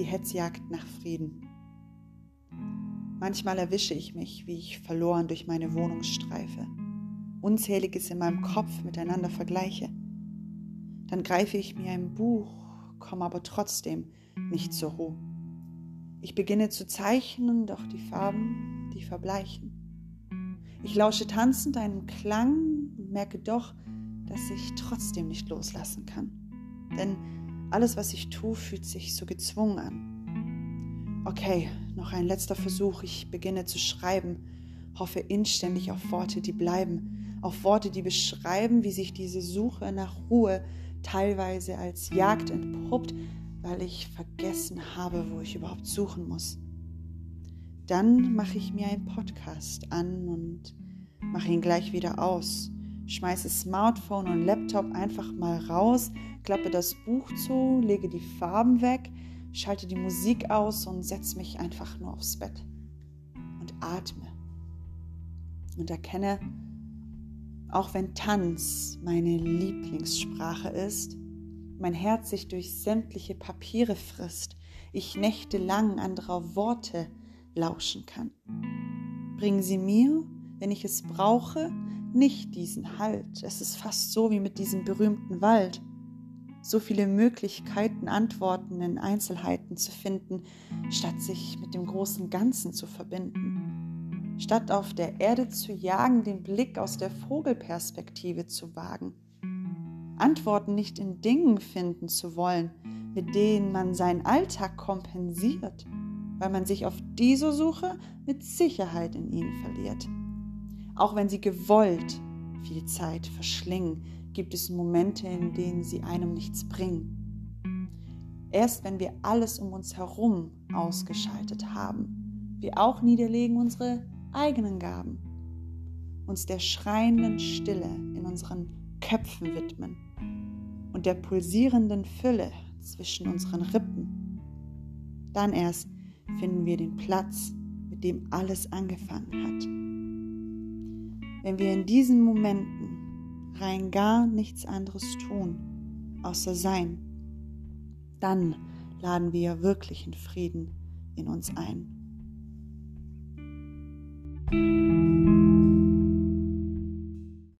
Hetzjagd nach Frieden. Manchmal erwische ich mich, wie ich verloren durch meine Wohnung streife, unzähliges in meinem Kopf miteinander vergleiche. Dann greife ich mir ein Buch, komme aber trotzdem nicht zur Ruhe. Ich beginne zu zeichnen, doch die Farben, die verbleichen. Ich lausche tanzend einem Klang und merke doch, dass ich trotzdem nicht loslassen kann. Denn alles, was ich tue, fühlt sich so gezwungen an. Okay, noch ein letzter Versuch. Ich beginne zu schreiben, hoffe inständig auf Worte, die bleiben, auf Worte, die beschreiben, wie sich diese Suche nach Ruhe teilweise als Jagd entpuppt, weil ich vergessen habe, wo ich überhaupt suchen muss. Dann mache ich mir einen Podcast an und mache ihn gleich wieder aus. Schmeiße Smartphone und Laptop einfach mal raus, klappe das Buch zu, lege die Farben weg, schalte die Musik aus und setze mich einfach nur aufs Bett und atme und erkenne, auch wenn Tanz meine Lieblingssprache ist, mein Herz sich durch sämtliche Papiere frisst, ich nächtelang anderer Worte lauschen kann. Bringen Sie mir, wenn ich es brauche, nicht diesen Halt. Es ist fast so wie mit diesem berühmten Wald. So viele Möglichkeiten, Antworten in Einzelheiten zu finden, statt sich mit dem großen Ganzen zu verbinden. Statt auf der Erde zu jagen, den Blick aus der Vogelperspektive zu wagen Antworten nicht in Dingen finden zu wollen, mit denen man seinen Alltag kompensiert, weil man sich auf diese Suche mit Sicherheit in ihnen verliert. Auch wenn sie gewollt viel Zeit verschlingen, gibt es Momente, in denen sie einem nichts bringen. Erst wenn wir alles um uns herum ausgeschaltet haben, wir auch niederlegen unsere eigenen Gaben, uns der schreienden Stille in unseren Köpfen widmen und der pulsierenden Fülle zwischen unseren Rippen. Dann erst finden wir den Platz, mit dem alles angefangen hat. Wenn wir in diesen Momenten rein gar nichts anderes tun, außer sein, dann laden wir wirklichen Frieden in uns ein.